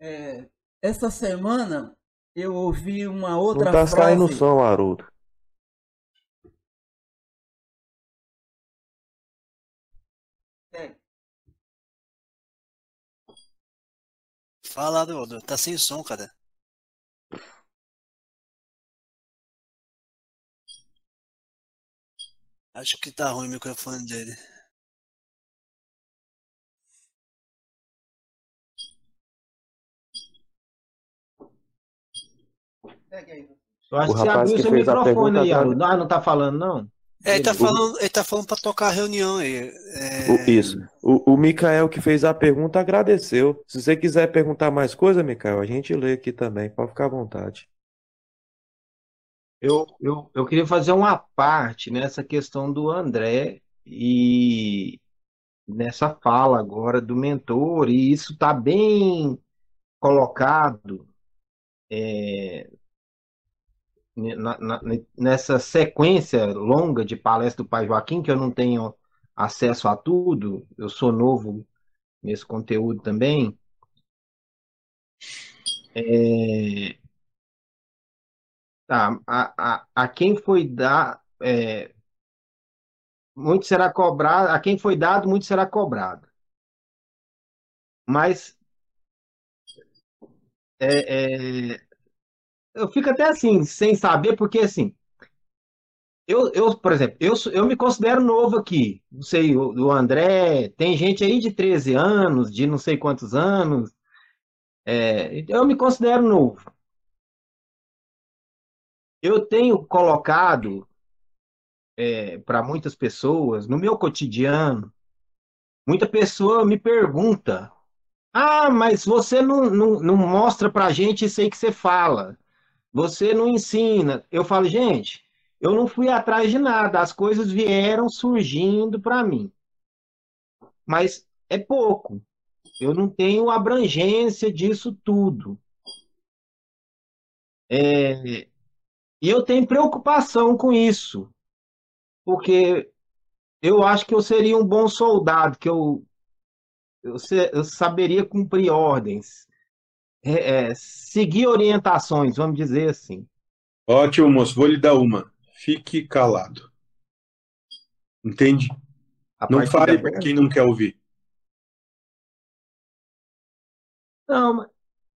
É, essa semana eu ouvi uma outra Não tá frase. saindo o som, Haroldo. É, Fala, Haroldo. Tá sem som, cara. Acho que tá ruim o microfone dele. Eu acho O que você rapaz abriu que seu fez a microfone pergunta aí. Ah, não tá falando, não? É, ele tá falando, ele tá falando pra tocar a reunião aí. É, O- isso. O, o Mikael que fez a pergunta agradeceu. Se você quiser perguntar mais coisa, Mikael, a gente lê aqui também. Pode ficar à vontade. Eu, eu, eu queria fazer uma parte nessa questão do André e nessa fala agora do mentor, e isso está bem colocado é, nessa sequência longa de palestra do Pai Joaquim, que eu não tenho acesso a tudo, eu sou novo nesse conteúdo também. É, Tá, a, a, a quem foi dar, é, muito será cobrado, a quem foi dado, muito será cobrado. Mas é, é, eu fico até assim, sem saber, porque assim, eu, eu por exemplo, eu, eu me considero novo aqui. Não sei, o, o André, tem gente aí de 13 anos, de não sei quantos anos. é, eu me considero novo. Eu tenho colocado para muitas pessoas, no meu cotidiano, muita pessoa me pergunta: Ah, mas você não, não, não mostra para gente isso aí que você fala, você não ensina. Eu falo, gente, eu não fui atrás de nada, as coisas vieram surgindo para mim, mas é pouco, eu não tenho abrangência disso tudo. É, e eu tenho preocupação com isso, porque eu acho que eu seria um bom soldado, que eu, eu, se- eu saberia cumprir ordens, é, é, seguir orientações, vamos dizer assim. Ótimo, moço. Vou lhe dar uma. Fique calado. Entende? A Não fale da- para quem não quer ouvir. Não,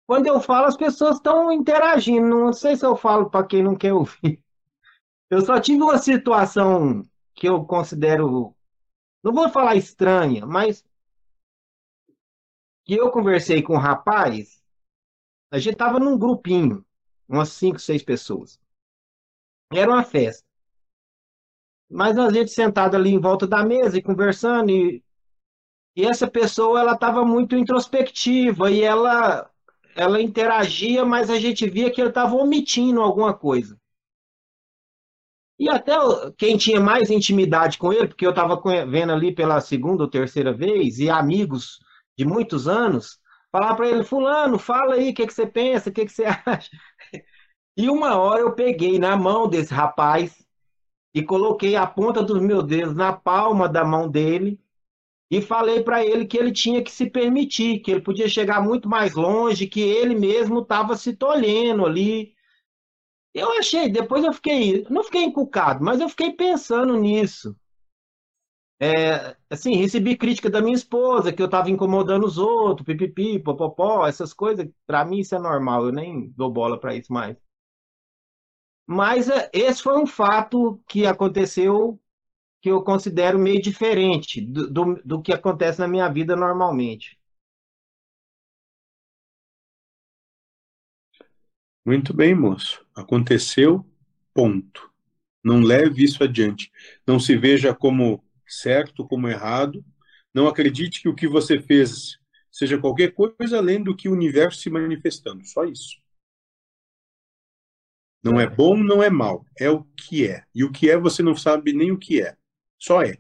quando eu falo, as pessoas estão interagindo. Não sei se eu falo para quem não quer ouvir. Eu só tive uma situação que eu considero, não vou falar estranha, mas que eu conversei com um rapaz. A gente estava num grupinho, umas cinco, seis pessoas. Era uma festa. Mas a gente sentado ali em volta da mesa e conversando, e, e essa pessoa ela estava muito introspectiva e ela ela interagia, mas a gente via que ele estava omitindo alguma coisa. E até quem tinha mais intimidade com ele, porque eu estava vendo ali pela segunda ou terceira vez, e amigos de muitos anos, falar para ele, fulano, fala aí, o que, que você pensa, o que, que você acha? E uma hora eu peguei na mão desse rapaz e coloquei a ponta dos meus dedos na palma da mão dele e falei para ele que ele tinha que se permitir, que ele podia chegar muito mais longe, que ele mesmo estava se tolhendo ali. Eu achei, depois eu fiquei, não fiquei encucado, mas eu fiquei pensando nisso. É, assim, recebi crítica da minha esposa, que eu estava incomodando os outros, pipipi, popopó, essas coisas, para mim isso é normal, eu nem dou bola para isso mais. Mas é, esse foi um fato que aconteceu que eu considero meio diferente do, do, do que acontece na minha vida normalmente. Muito bem, moço. Aconteceu, ponto. Não leve isso adiante. Não se veja como certo, como errado. Não acredite que o que você fez seja qualquer coisa além do que o universo se manifestando. Só isso. Não é bom, não é mal. É o que é. E o que é você não sabe nem o que é. Só é.